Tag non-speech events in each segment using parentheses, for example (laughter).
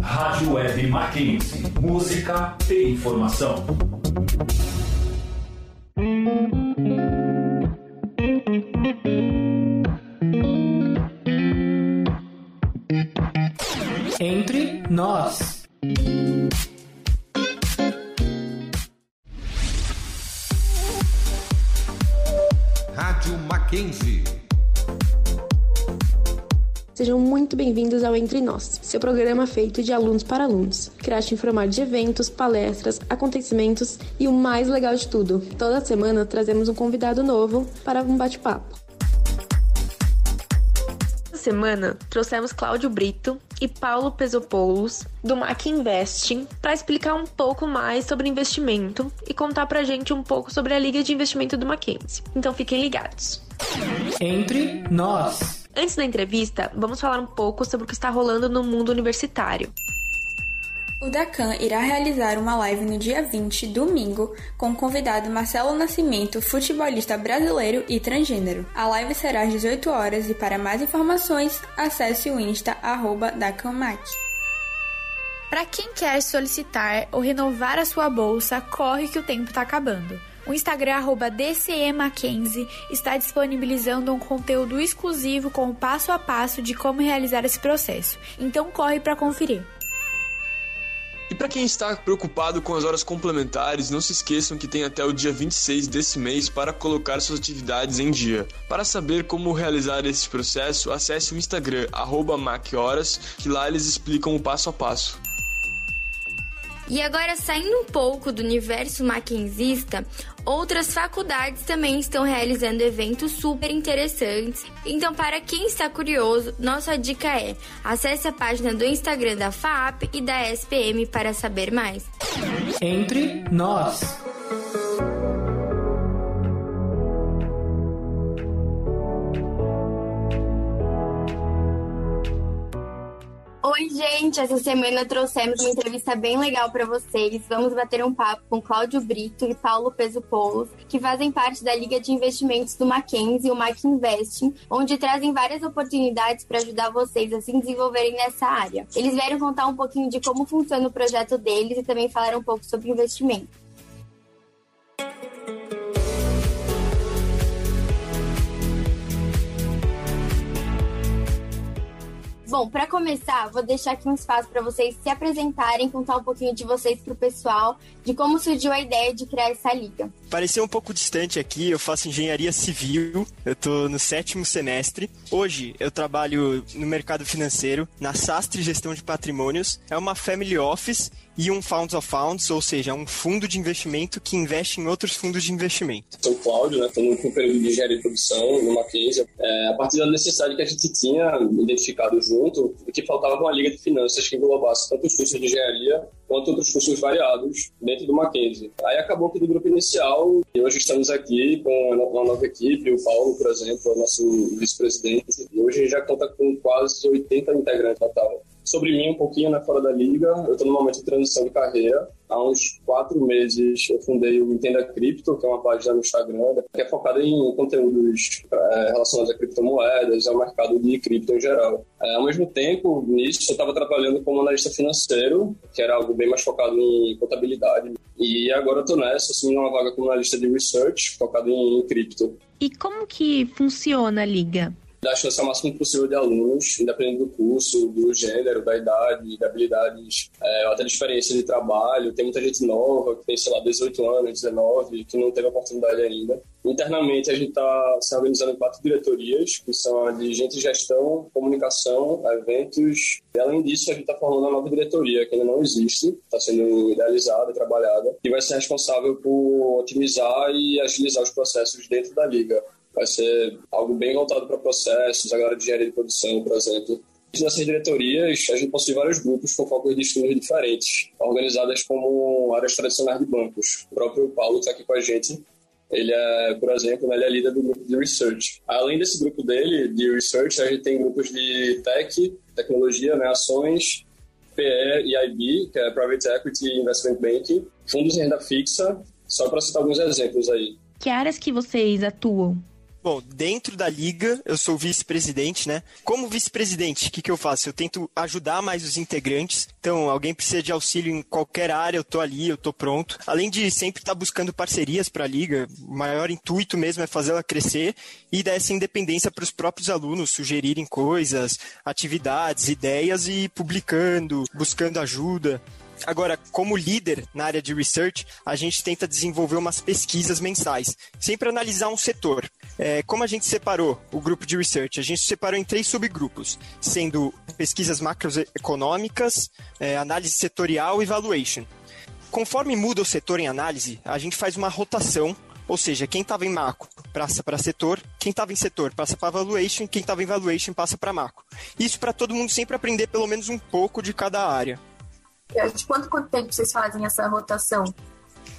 Rádio Web Mackenzie. Música e informação. Entre nós. Rádio Mackenzie. Sejam muito bem-vindos ao Entre Nós, seu programa feito de alunos para alunos, irá te informar de eventos, palestras, acontecimentos e o mais legal de tudo, toda semana trazemos um convidado novo para um bate-papo. Essa semana trouxemos Cláudio Brito e Paulo Pesopoulos do Mac Investing para explicar um pouco mais sobre investimento e contar pra gente um pouco sobre a Liga de Investimento do Mackenzie. Então fiquem ligados. Entre nós. Antes da entrevista, vamos falar um pouco sobre o que está rolando no mundo universitário. O Dacan irá realizar uma live no dia 20, domingo, com o convidado Marcelo Nascimento, futebolista brasileiro e transgênero. A live será às 18 horas e para mais informações, acesse o Insta arroba DacanMac. Para quem quer solicitar ou renovar a sua bolsa, corre que o tempo está acabando. O Instagram DCEMackenzie está disponibilizando um conteúdo exclusivo com o passo a passo de como realizar esse processo. Então corre para conferir. E para quem está preocupado com as horas complementares, não se esqueçam que tem até o dia 26 desse mês para colocar suas atividades em dia. Para saber como realizar esse processo, acesse o Instagram @machoras, que lá eles explicam o passo a passo. E agora, saindo um pouco do universo maquinzista, outras faculdades também estão realizando eventos super interessantes. Então, para quem está curioso, nossa dica é: acesse a página do Instagram da FAP e da SPM para saber mais. Entre nós. Oi, gente! Essa semana trouxemos uma entrevista bem legal para vocês. Vamos bater um papo com Cláudio Brito e Paulo Peso Poulos, que fazem parte da Liga de Investimentos do Mackenzie, o Mac Investing, onde trazem várias oportunidades para ajudar vocês a se desenvolverem nessa área. Eles vieram contar um pouquinho de como funciona o projeto deles e também falaram um pouco sobre investimento. Bom, para começar, vou deixar aqui um espaço para vocês se apresentarem, contar um pouquinho de vocês para o pessoal, de como surgiu a ideia de criar essa liga. Pareceu um pouco distante aqui, eu faço engenharia civil, eu estou no sétimo semestre. Hoje eu trabalho no mercado financeiro, na Sastre Gestão de Patrimônios. É uma family office e um Funds of Funds, ou seja, um fundo de investimento que investe em outros fundos de investimento. Sou Cláudio, né? Estou no período de engenharia de produção no Mackenzie. É, a partir da necessidade que a gente tinha identificado junto, que faltava uma liga de finanças que englobasse tanto os cursos de engenharia quanto outros cursos variados dentro do Mackenzie. Aí acabou que do grupo inicial, e hoje estamos aqui com uma nova equipe, o Paulo, por exemplo, é o nosso vice-presidente, e hoje já conta com quase 80 integrantes total. Sobre mim, um pouquinho né, fora da liga, eu estou no momento de transição de carreira. Há uns quatro meses eu fundei o Entenda Cripto, que é uma página no Instagram, que é focada em conteúdos é, relacionados a criptomoedas, ao mercado de cripto em geral. É, ao mesmo tempo, nisso, eu estava trabalhando como analista financeiro, que era algo bem mais focado em contabilidade. E agora eu estou nessa, assumindo uma vaga como analista de research, focado em, em cripto. E como que funciona a liga? Dar chance ao máximo possível de alunos, independente do curso, do gênero, da idade, da habilidades, é, até de experiência de trabalho. Tem muita gente nova, que tem, sei lá, 18 anos, 19, que não teve oportunidade ainda. Internamente, a gente está se organizando em quatro diretorias, que são a de gente gestão, comunicação, eventos. E, além disso, a gente está formando uma nova diretoria, que ainda não existe, está sendo idealizada, trabalhada, que vai ser responsável por otimizar e agilizar os processos dentro da liga vai ser algo bem voltado para processos, a galera de engenharia de produção, por exemplo. Nessas diretorias, a gente possui vários grupos com focos de estudos diferentes, organizadas como áreas tradicionais de bancos. O próprio Paulo está aqui com a gente. Ele é, por exemplo, ele é líder do grupo de research. Além desse grupo dele, de research, a gente tem grupos de tech, tecnologia, né, ações, PE e IB, que é Private Equity Investment Banking, fundos em renda fixa, só para citar alguns exemplos aí. Que áreas que vocês atuam? Bom, dentro da liga, eu sou vice-presidente, né? Como vice-presidente, o que, que eu faço? Eu tento ajudar mais os integrantes. Então, alguém precisa de auxílio em qualquer área, eu tô ali, eu tô pronto. Além de sempre estar tá buscando parcerias para a liga, o maior intuito mesmo é fazê-la crescer e dar essa independência para os próprios alunos sugerirem coisas, atividades, ideias e publicando, buscando ajuda. Agora, como líder na área de research, a gente tenta desenvolver umas pesquisas mensais, sempre analisar um setor. É, como a gente separou o grupo de research? A gente separou em três subgrupos, sendo pesquisas macroeconômicas, é, análise setorial e valuation. Conforme muda o setor em análise, a gente faz uma rotação ou seja, quem estava em macro passa para setor, quem estava em setor passa para valuation, quem estava em valuation passa para macro. Isso para todo mundo sempre aprender pelo menos um pouco de cada área. De quanto, quanto tempo vocês fazem essa rotação?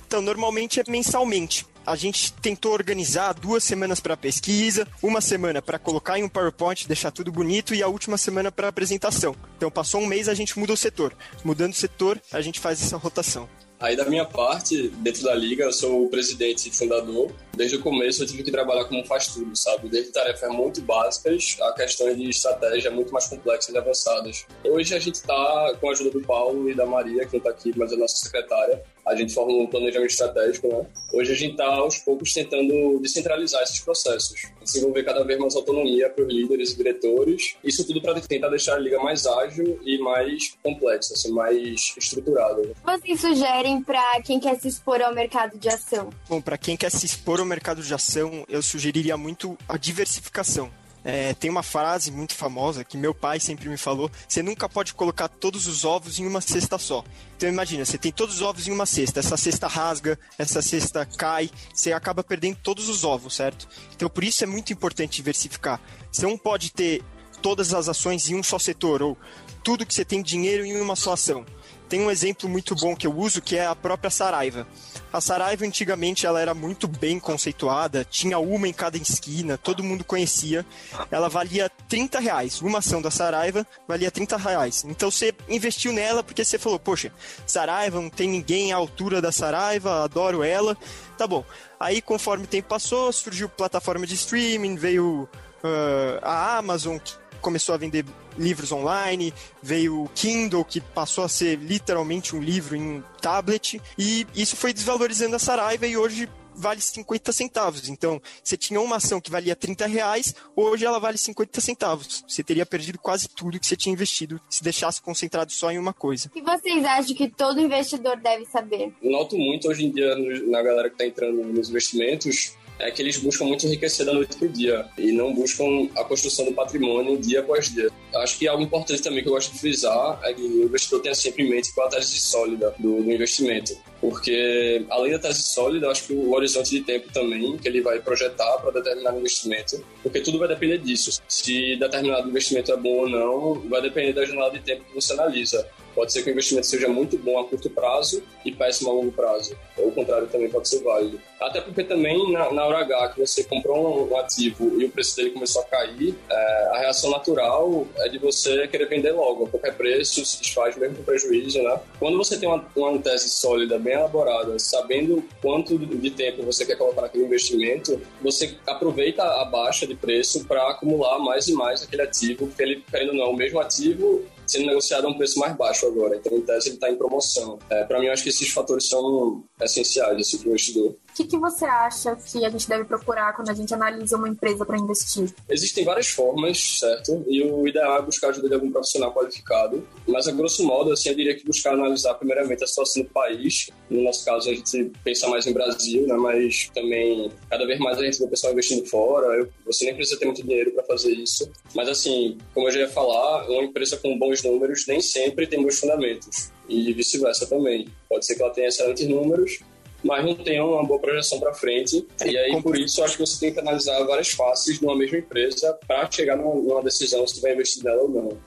Então, normalmente é mensalmente. A gente tentou organizar duas semanas para pesquisa, uma semana para colocar em um PowerPoint, deixar tudo bonito e a última semana para apresentação. Então, passou um mês, a gente muda o setor. Mudando o setor, a gente faz essa rotação. Aí, da minha parte, dentro da liga, eu sou o presidente e fundador. Desde o começo, eu tive que trabalhar como faz tudo, sabe? Desde tarefas muito básicas a questões de estratégia muito mais complexas e avançadas. Hoje, a gente está, com a ajuda do Paulo e da Maria, que está aqui, mas é nossa secretária, a gente forma um planejamento estratégico, né? Hoje a gente está, aos poucos, tentando descentralizar esses processos, desenvolver cada vez mais autonomia para os líderes e diretores, isso tudo para tentar deixar a liga mais ágil e mais complexa, assim, mais estruturada. Vocês sugerem para quem quer se expor ao mercado de ação? Bom, para quem quer se expor ao mercado de ação, eu sugeriria muito a diversificação. É, tem uma frase muito famosa que meu pai sempre me falou: você nunca pode colocar todos os ovos em uma cesta só. Então imagina, você tem todos os ovos em uma cesta, essa cesta rasga, essa cesta cai, você acaba perdendo todos os ovos, certo? Então por isso é muito importante diversificar. Você não pode ter todas as ações em um só setor ou tudo que você tem dinheiro em uma só ação. Tem um exemplo muito bom que eu uso que é a própria Saraiva. A Saraiva antigamente ela era muito bem conceituada, tinha uma em cada esquina, todo mundo conhecia. Ela valia 30 reais. Uma ação da Saraiva valia 30 reais. Então você investiu nela porque você falou, poxa, Saraiva, não tem ninguém à altura da Saraiva, adoro ela. Tá bom. Aí conforme o tempo passou, surgiu plataforma de streaming, veio uh, a Amazon, que começou a vender livros online, veio o Kindle, que passou a ser literalmente um livro em tablet, e isso foi desvalorizando a Saraiva e hoje vale 50 centavos. Então, você tinha uma ação que valia 30 reais, hoje ela vale 50 centavos. Você teria perdido quase tudo que você tinha investido se deixasse concentrado só em uma coisa. O que vocês acham que todo investidor deve saber? Noto muito hoje em dia na galera que está entrando nos investimentos é que eles buscam muito enriquecer da noite para o dia e não buscam a construção do patrimônio dia após dia. Acho que algo importante também que eu gosto de frisar é que o investidor tenha sempre em mente qual a tese sólida do, do investimento. Porque, além da tese sólida, acho que o horizonte de tempo também que ele vai projetar para determinado investimento, porque tudo vai depender disso. Se determinado investimento é bom ou não, vai depender da janela de tempo que você analisa. Pode ser que o investimento seja muito bom a curto prazo e péssimo a longo prazo. Ou o contrário também pode ser válido. Até porque também na, na hora H que você comprou um, ativo e o preço dele começou a cair, é, a reação natural é de você querer vender logo. A qualquer preço se desfaz mesmo com prejuízo, né? Quando você tem uma, uma tese sólida, bem elaborada, sabendo quanto de tempo você quer colocar naquele investimento, você aproveita a baixa de preço para acumular mais e mais aquele ativo, porque ele, querendo ou não, o mesmo ativo sendo negociado a um preço mais baixo agora. Então, em tese, ele está em promoção. É, para mim, eu acho que esses fatores são essenciais assim, para o investidor que, que você acha que a gente deve procurar quando a gente analisa uma empresa para investir? Existem várias formas, certo? E o ideal é buscar ajuda de algum profissional qualificado. Mas, a grosso modo, assim, eu diria que buscar analisar primeiramente a situação do país. No nosso caso, a gente pensa mais em Brasil, né? Mas também, cada vez mais a gente vê o pessoal investindo fora. Eu, você nem precisa ter muito dinheiro para fazer isso. Mas, assim, como eu já ia falar, uma empresa com bons números nem sempre tem bons fundamentos. E vice-versa também. Pode ser que ela tenha excelentes números, mas não tem uma boa projeção para frente. E aí, por isso, acho que você tem que analisar várias faces de uma mesma empresa para chegar numa decisão se vai investir nela ou não.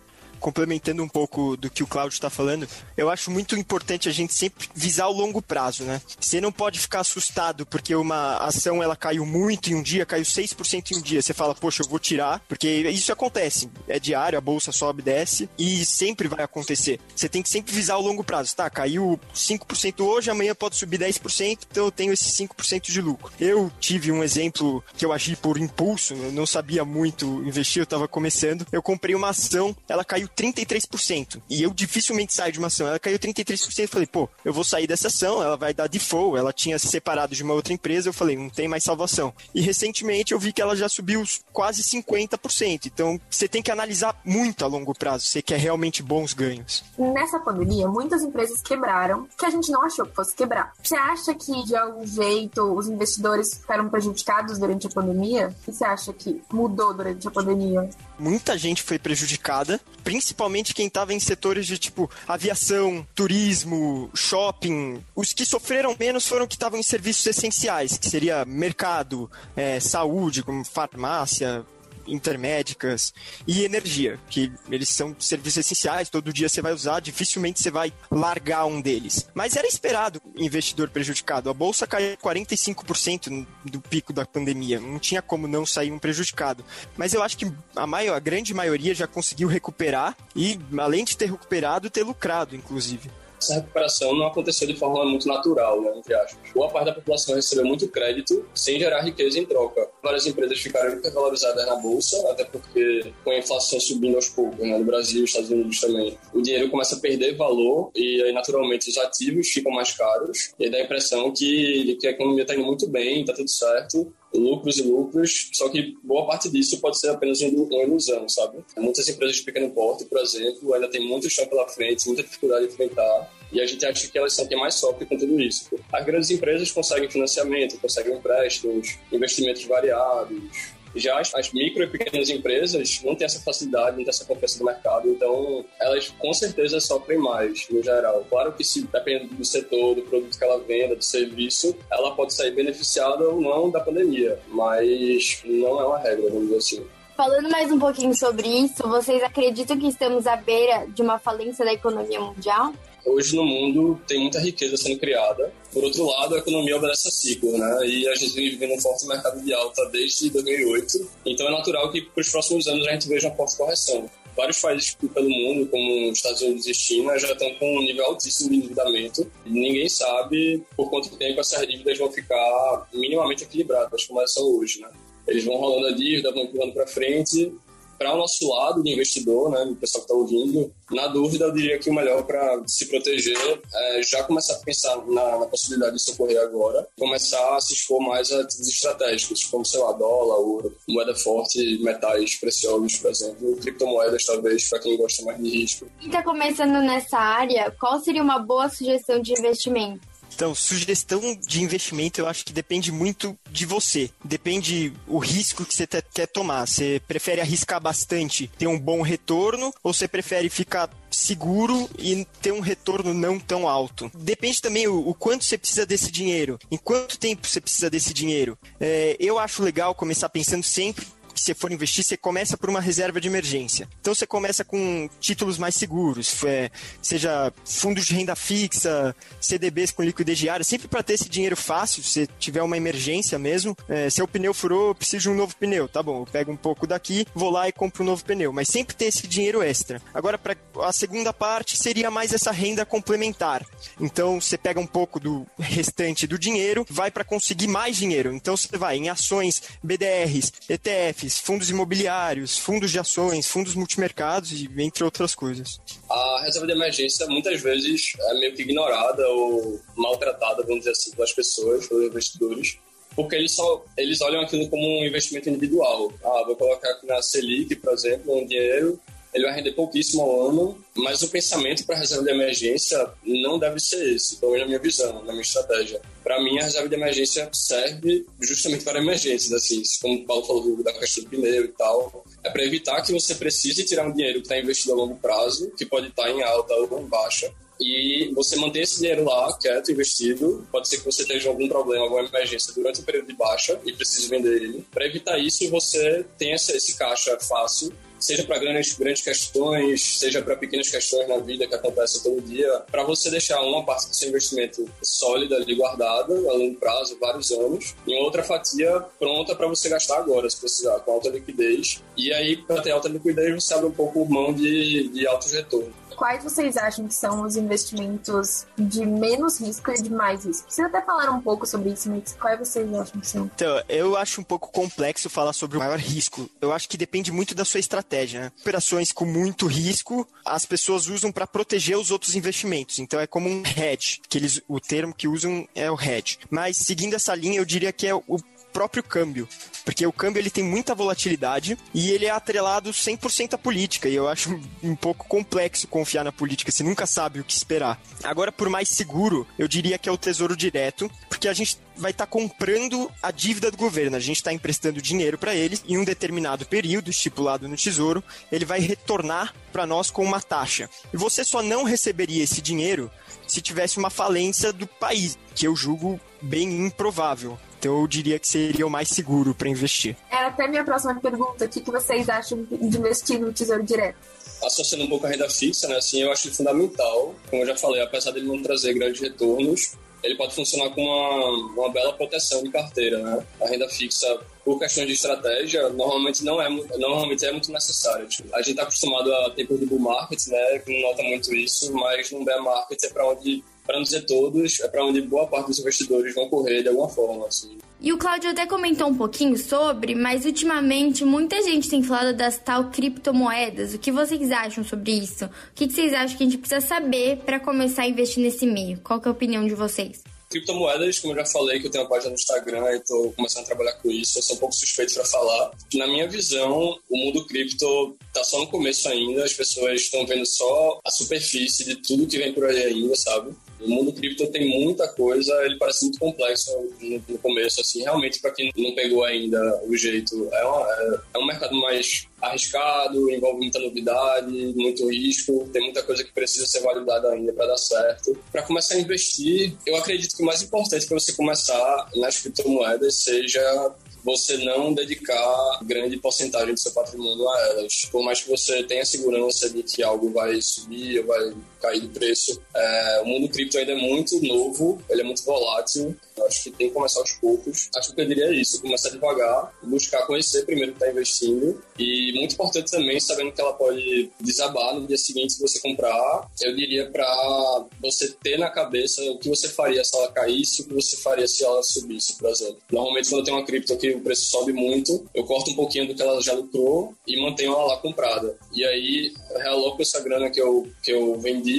Complementando um pouco do que o Cláudio está falando, eu acho muito importante a gente sempre visar o longo prazo, né? Você não pode ficar assustado porque uma ação ela caiu muito em um dia, caiu 6% em um dia. Você fala, poxa, eu vou tirar, porque isso acontece. É diário, a bolsa sobe, desce e sempre vai acontecer. Você tem que sempre visar o longo prazo. Tá, caiu 5% hoje, amanhã pode subir 10%, então eu tenho esses 5% de lucro. Eu tive um exemplo que eu agi por impulso, eu não sabia muito investir, eu estava começando. Eu comprei uma ação, ela caiu 33%. E eu dificilmente saio de uma ação. Ela caiu 33%. Eu falei, pô, eu vou sair dessa ação, ela vai dar default. Ela tinha se separado de uma outra empresa. Eu falei, não tem mais salvação. E recentemente eu vi que ela já subiu quase 50%. Então você tem que analisar muito a longo prazo. Você quer realmente bons ganhos. Nessa pandemia, muitas empresas quebraram que a gente não achou que fosse quebrar. Você acha que de algum jeito os investidores ficaram prejudicados durante a pandemia? O que você acha que mudou durante a pandemia? Muita gente foi prejudicada, principalmente quem estava em setores de tipo aviação, turismo, shopping. Os que sofreram menos foram que estavam em serviços essenciais, que seria mercado, é, saúde, como farmácia, intermédicas e energia, que eles são serviços essenciais, todo dia você vai usar, dificilmente você vai largar um deles. Mas era esperado investidor prejudicado. A bolsa caiu 45% do pico da pandemia, não tinha como não sair um prejudicado. Mas eu acho que a, maior, a grande maioria já conseguiu recuperar e, além de ter recuperado, ter lucrado, inclusive essa recuperação não aconteceu de forma muito natural, né, entre aspas. Boa parte da população recebeu muito crédito sem gerar riqueza em troca. Várias empresas ficaram hipervalorizadas na bolsa, até porque com a inflação subindo aos poucos, né, no Brasil Estados Unidos também, o dinheiro começa a perder valor e aí naturalmente os ativos ficam mais caros e dá a impressão que, que a economia está indo muito bem, está tudo certo, lucros e lucros, só que boa parte disso pode ser apenas uma ilusão, sabe? Muitas empresas de pequeno porte, por exemplo, ainda tem muito chão pela frente, muita dificuldade de enfrentar, e a gente acha que elas são quem mais sofrem com tudo isso. As grandes empresas conseguem financiamento, conseguem empréstimos, investimentos variados, já as, as, micro e pequenas empresas não têm essa facilidade, não têm essa confiança do mercado, então elas com certeza sofrem mais, no geral. Claro que se depende do setor, do produto que ela venda, do serviço, ela pode sair beneficiada ou não da pandemia, mas não é uma regra, vamos dizer assim. Falando mais um pouquinho sobre isso, vocês acreditam que estamos à beira de uma falência da economia mundial? Hoje no mundo tem muita riqueza sendo criada. Por outro lado, a economia obedece a ciclo, né? E a gente vem vivendo um forte mercado de alta desde 2008. Então é natural que para os próximos anos a gente veja uma forte correção. Vários países pelo mundo, como Estados Unidos e China, já estão com um nível altíssimo de endividamento. Ninguém sabe por quanto tempo essas dívidas vão ficar minimamente equilibradas, como elas são hoje, né? Eles vão rolando a dívida, vão empurrando para frente para o nosso lado de investidor, né, o pessoal que está ouvindo, na dúvida, eu diria que o melhor para se proteger é já começar a pensar na, na, possibilidade de socorrer agora, começar a se expor mais a ativos estratégicos, como, sei lá, dólar, ouro, moeda forte, metais preciosos, por exemplo, criptomoedas, talvez, para quem gosta mais de risco. Quem está começando nessa área, qual seria uma boa sugestão de investimento? Então, sugestão de investimento eu acho que depende muito de você. Depende o risco que você quer tomar. Você prefere arriscar bastante, ter um bom retorno, ou você prefere ficar seguro e ter um retorno não tão alto. Depende também o, o quanto você precisa desse dinheiro, em quanto tempo você precisa desse dinheiro. É, eu acho legal começar pensando sempre que você for investir, você começa por uma reserva de emergência. Então você começa com títulos mais seguros, é, seja fundos de renda fixa, CDBs com liquidez diária, sempre para ter esse dinheiro fácil, se tiver uma emergência mesmo. É, se o pneu furou, preciso de um novo pneu, tá bom, eu pego um pouco daqui, vou lá e compro um novo pneu, mas sempre ter esse dinheiro extra. Agora, para a segunda parte, seria mais essa renda complementar. Então você pega um pouco do restante do dinheiro, vai para conseguir mais dinheiro. Então você vai em ações, BDRs, ETFs, fundos imobiliários, fundos de ações, fundos multimercados e entre outras coisas. A reserva de emergência muitas vezes é meio que ignorada ou maltratada, vamos dizer assim, pelas pessoas, pelos investidores, porque eles só eles olham aquilo como um investimento individual. Ah, vou colocar aqui na Selic, por exemplo, um dinheiro ele vai render pouquíssimo ao ano, mas o pensamento para a reserva de emergência não deve ser esse, pelo menos na minha visão, na minha estratégia. Para mim, a reserva de emergência serve justamente para emergências, assim, como o Paulo falou da questão do pneu e tal. É para evitar que você precise tirar um dinheiro que está investido a longo prazo, que pode estar tá em alta ou em baixa, e você manter esse dinheiro lá, quieto, investido. Pode ser que você tenha algum problema, alguma emergência durante o período de baixa e precise vender ele. Para evitar isso, você tem esse caixa fácil seja para grandes, grandes questões, seja para pequenas questões na vida que acontecem todo dia, para você deixar uma parte do seu investimento sólida ali guardada a longo prazo, vários anos, e outra fatia pronta para você gastar agora, se precisar, com alta liquidez. E aí, para ter alta liquidez, você abre um pouco mão de, de altos retornos quais vocês acham que são os investimentos de menos risco e de mais risco? Vocês até falaram um pouco sobre isso, mas quais vocês acham que são? Então, eu acho um pouco complexo falar sobre o maior risco. Eu acho que depende muito da sua estratégia. Né? Operações com muito risco, as pessoas usam para proteger os outros investimentos. Então, é como um hedge, que eles, o termo que usam é o hedge. Mas, seguindo essa linha, eu diria que é o próprio câmbio. Porque o câmbio ele tem muita volatilidade e ele é atrelado 100% à política. E eu acho um pouco complexo confiar na política, você nunca sabe o que esperar. Agora, por mais seguro, eu diria que é o Tesouro Direto, porque a gente vai estar tá comprando a dívida do governo. A gente está emprestando dinheiro para eles em um determinado período estipulado no Tesouro, ele vai retornar para nós com uma taxa. E você só não receberia esse dinheiro se tivesse uma falência do país, que eu julgo bem improvável. Então eu diria que seria o mais seguro para investir. Era até minha próxima pergunta: o que, que vocês acham de investir no Tesouro Direto? Associando um pouco a renda fixa, né, assim, eu acho fundamental. Como eu já falei, apesar dele não trazer grandes retornos, ele pode funcionar como uma, uma bela proteção de carteira, né? A renda fixa, por questões de estratégia, normalmente não é, normalmente é muito necessária. Tipo, a gente está acostumado a tempos de bull market, né? Que não nota muito isso, mas no bear market é para onde para não dizer todos, é para onde boa parte dos investidores vão correr de alguma forma. Assim. E o Claudio até comentou um pouquinho sobre, mas ultimamente muita gente tem falado das tal criptomoedas. O que vocês acham sobre isso? O que vocês acham que a gente precisa saber para começar a investir nesse meio? Qual é a opinião de vocês? Criptomoedas, como eu já falei, que eu tenho uma página no Instagram e estou começando a trabalhar com isso, eu sou um pouco suspeito para falar. Na minha visão, o mundo cripto está só no começo ainda, as pessoas estão vendo só a superfície de tudo que vem por aí ainda, sabe? O mundo cripto tem muita coisa, ele parece muito complexo no, no começo, assim, realmente para quem não pegou ainda o jeito, é, uma, é, é, um mercado mais arriscado, envolve muita novidade, muito risco, tem muita coisa que precisa ser validada ainda para dar certo. Para começar a investir, eu acredito que o mais importante para você começar nas criptomoedas seja você não dedicar grande porcentagem do seu patrimônio a elas. Por mais que você tenha segurança de que algo vai subir ou vai cair de preço, é, o mundo cripto ainda é muito novo, ele é muito volátil. Eu acho que tem que começar aos poucos. Acho que eu diria isso, começar devagar, buscar conhecer primeiro o que está investindo e muito importante também, sabendo que ela pode desabar no dia seguinte se você comprar, eu diria para você ter na cabeça o que você faria se ela caísse, o que você faria se ela subisse, por exemplo. Normalmente quando eu tenho uma cripto que o preço sobe muito, eu corto um pouquinho do que ela já lucrou e mantenho ela lá comprada. E aí realoco essa grana que eu, que eu vendi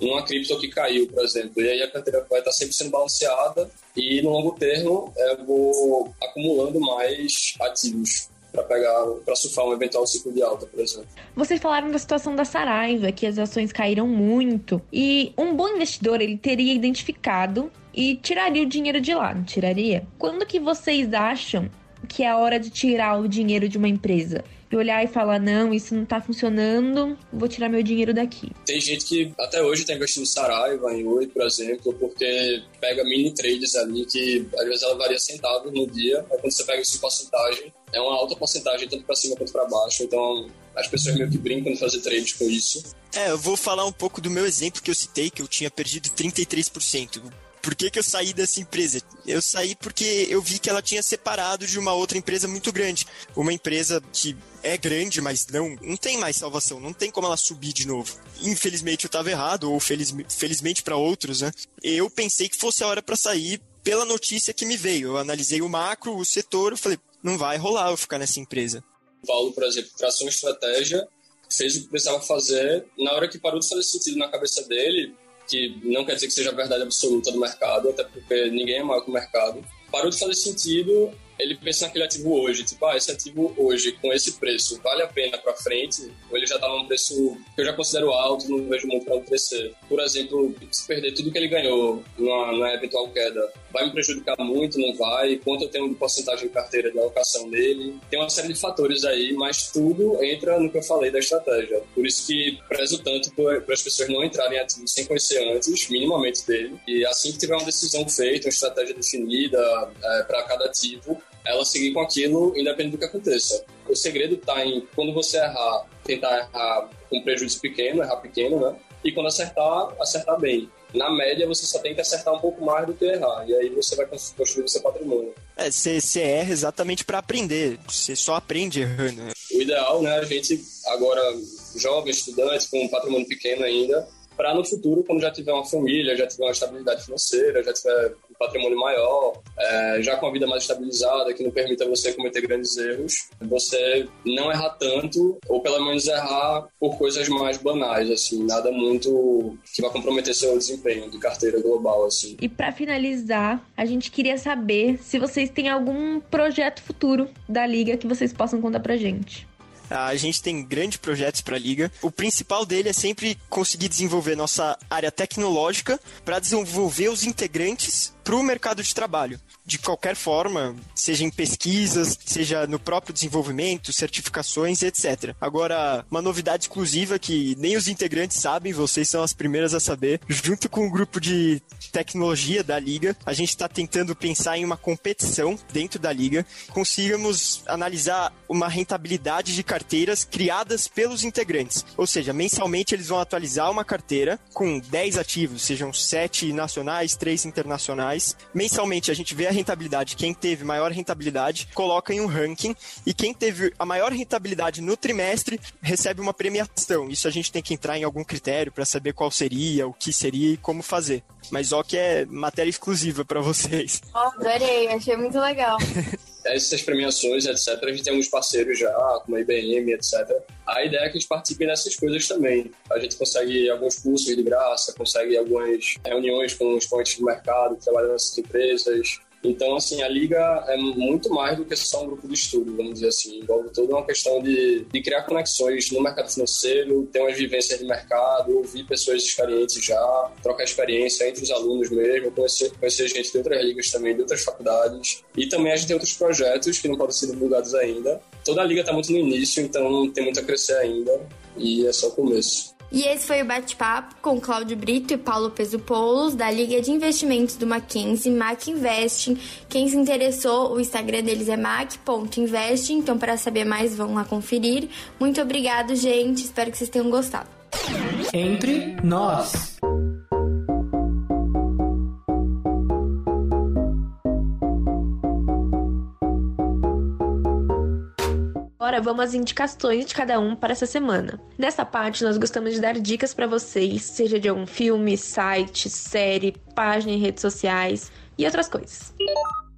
em uma cripto que caiu, por exemplo. E aí a carteira vai estar sempre sendo balanceada e no longo termo eu vou acumulando mais ativos para pegar, para surfar um eventual ciclo de alta, por exemplo. Vocês falaram da situação da Saraiva, que as ações caíram muito, e um bom investidor ele teria identificado e tiraria o dinheiro de lá, não tiraria? Quando que vocês acham que é a hora de tirar o dinheiro de uma empresa? E olhar e falar: não, isso não tá funcionando, vou tirar meu dinheiro daqui. Tem gente que até hoje tá investindo em Saraiva, em Oi, por exemplo, porque pega mini trades ali que às vezes ela varia centavos no dia, aí quando você pega isso em porcentagem, é uma alta porcentagem, tanto para cima quanto para baixo. Então as pessoas meio que brincam de fazer trades com isso. É, eu vou falar um pouco do meu exemplo que eu citei, que eu tinha perdido 33%. Por que, que eu saí dessa empresa? Eu saí porque eu vi que ela tinha separado de uma outra empresa muito grande. Uma empresa que é grande, mas não, não tem mais salvação, não tem como ela subir de novo. Infelizmente eu estava errado, ou feliz, felizmente para outros, né? Eu pensei que fosse a hora para sair pela notícia que me veio. Eu analisei o macro, o setor, eu falei, não vai rolar eu ficar nessa empresa. O Paulo, por exemplo, traçou uma estratégia, fez o que precisava fazer, na hora que parou de fazer sentido na cabeça dele, que não quer dizer que seja a verdade absoluta do mercado, até porque ninguém é maior que o mercado. Parou de fazer sentido, ele pensa naquele ativo hoje, tipo, ah, esse ativo hoje, com esse preço, vale a pena para frente? Ou ele já tá num preço que eu já considero alto, não vejo muito para crescer? Por exemplo, se perder tudo que ele ganhou numa, numa eventual queda, vai me prejudicar muito, não vai? Quanto eu tenho de porcentagem de carteira de alocação dele? Tem uma série de fatores aí, mas tudo entra no que eu falei da estratégia. Por isso que prezo tanto para as pessoas não entrarem em ativos sem conhecer antes, minimamente dele. E assim que tiver uma decisão feita, uma estratégia definida é, para cada ativo, ela seguir com aquilo independente do que aconteça. o segredo está em quando você errar, tentar errar com prejuízo pequeno, errar pequeno, né? E quando acertar, acertar bem. Na média, você só tem que acertar um pouco mais do que errar. E aí você vai construir o seu patrimônio. É, você erra exatamente para aprender. Você só aprende errando. Né? O ideal, né, a gente agora, jovens, estudantes, com um patrimônio pequeno ainda, para no futuro, quando já tiver uma família, já tiver uma estabilidade financeira, já tiver patrimônio maior, é, já com a vida mais estabilizada, que não permita você cometer grandes erros, você não errar tanto, ou pelo menos errar por coisas mais banais, assim, nada muito que vai comprometer seu desempenho de carteira global, assim. E para finalizar, a gente queria saber se vocês têm algum projeto futuro da liga que vocês possam contar pra gente. A gente tem grandes projetos para a liga. O principal dele é sempre conseguir desenvolver nossa área tecnológica para desenvolver os integrantes para o mercado de trabalho de qualquer forma, seja em pesquisas, seja no próprio desenvolvimento, certificações, etc. Agora, uma novidade exclusiva que nem os integrantes sabem, vocês são as primeiras a saber, junto com o grupo de tecnologia da liga, a gente está tentando pensar em uma competição dentro da liga, consigamos analisar uma rentabilidade de carteiras criadas pelos integrantes. Ou seja, mensalmente eles vão atualizar uma carteira com 10 ativos, sejam 7 nacionais, 3 internacionais. Mensalmente a gente vê a rentabilidade, quem teve maior rentabilidade, coloca em um ranking e quem teve a maior rentabilidade no trimestre recebe uma premiação. Isso a gente tem que entrar em algum critério para saber qual seria, o que seria e como fazer. Mas ó que é matéria exclusiva para vocês. Oh, adorei, achei muito legal. (laughs) essas premiações, etc. A gente tem alguns parceiros já, como a IBM, etc. A ideia é que eles participem dessas coisas também. A gente consegue alguns cursos de graça, consegue algumas reuniões com os pontos do mercado que trabalham nessas empresas, então, assim, a liga é muito mais do que só um grupo de estudo, vamos dizer assim. Envolve toda uma questão de, de criar conexões no mercado financeiro, ter umas vivências de mercado, ouvir pessoas experientes já, trocar experiência entre os alunos mesmo, conhecer, conhecer gente de outras ligas também, de outras faculdades. E também a gente tem outros projetos que não podem ser divulgados ainda. Toda a liga está muito no início, então tem muito a crescer ainda. E é só o começo. E esse foi o bate-papo com Cláudio Brito e Paulo Pesupoulos, da Liga de Investimentos do Mackenzie, Mac Investing. Quem se interessou, o Instagram deles é mac.investing, então para saber mais vão lá conferir. Muito obrigado, gente, espero que vocês tenham gostado. Entre nós. Agora vamos às indicações de cada um para essa semana. Nessa parte, nós gostamos de dar dicas para vocês, seja de algum filme, site, série, página em redes sociais e outras coisas.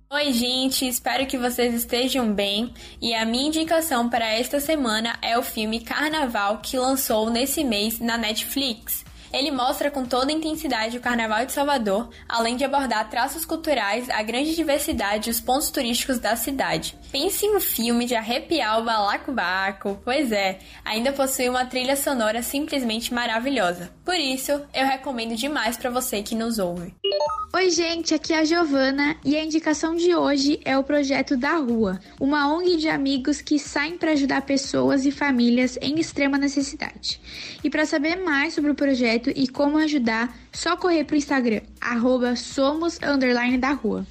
Oi, gente, espero que vocês estejam bem. E a minha indicação para esta semana é o filme Carnaval que lançou nesse mês na Netflix. Ele mostra com toda a intensidade o Carnaval de Salvador, além de abordar traços culturais, a grande diversidade e os pontos turísticos da cidade. Pense em um filme de arrepiar o balacobaco. Pois é, ainda possui uma trilha sonora simplesmente maravilhosa. Por isso, eu recomendo demais para você que nos ouve. Oi, gente, aqui é a Giovana e a indicação de hoje é o projeto da Rua, uma ONG de amigos que saem para ajudar pessoas e famílias em extrema necessidade. E para saber mais sobre o projeto e como ajudar, só correr pro Instagram, arroba somos da rua.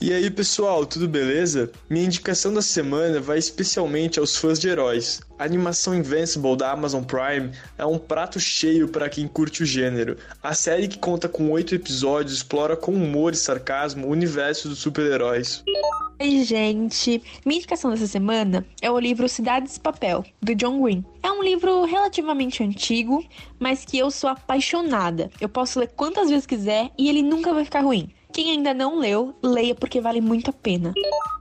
E aí pessoal, tudo beleza? Minha indicação da semana vai especialmente aos fãs de heróis. A animação Invincible da Amazon Prime é um prato cheio para quem curte o gênero. A série que conta com oito episódios explora com humor e sarcasmo o universo dos super-heróis. Oi, gente! Minha indicação dessa semana é o livro Cidades de Papel, do John Green. É um livro relativamente antigo, mas que eu sou apaixonada. Eu posso ler quantas vezes quiser e ele nunca vai ficar ruim. Quem ainda não leu, leia porque vale muito a pena.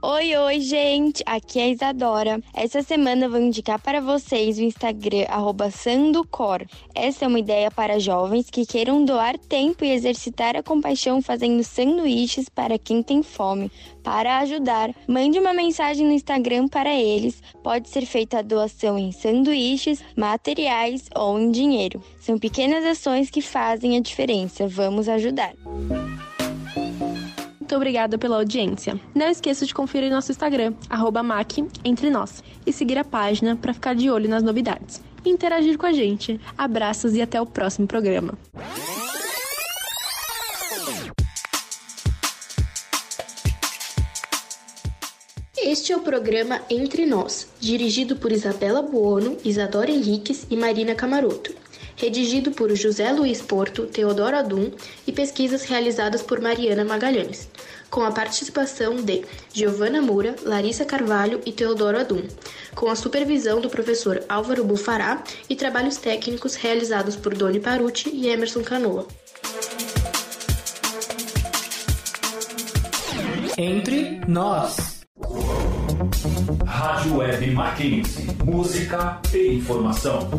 Oi, oi, gente! Aqui é a Isadora. Essa semana vou indicar para vocês o Instagram Sandocor. Essa é uma ideia para jovens que queiram doar tempo e exercitar a compaixão fazendo sanduíches para quem tem fome. Para ajudar, mande uma mensagem no Instagram para eles. Pode ser feita a doação em sanduíches, materiais ou em dinheiro. São pequenas ações que fazem a diferença. Vamos ajudar! Muito obrigada pela audiência. Não esqueça de conferir nosso Instagram, Mac Entre Nós, e seguir a página para ficar de olho nas novidades. E interagir com a gente. Abraços e até o próximo programa. Este é o programa Entre Nós, dirigido por Isabela Buono, Isadora Henriques e Marina Camaroto. Redigido por José Luiz Porto, Teodoro Adum e pesquisas realizadas por Mariana Magalhães com a participação de Giovana Moura, Larissa Carvalho e Teodoro Adum, com a supervisão do professor Álvaro Bufará e trabalhos técnicos realizados por Doni Paruti e Emerson Canoa. Entre nós. Rádio Web Mackenzie. Música e informação.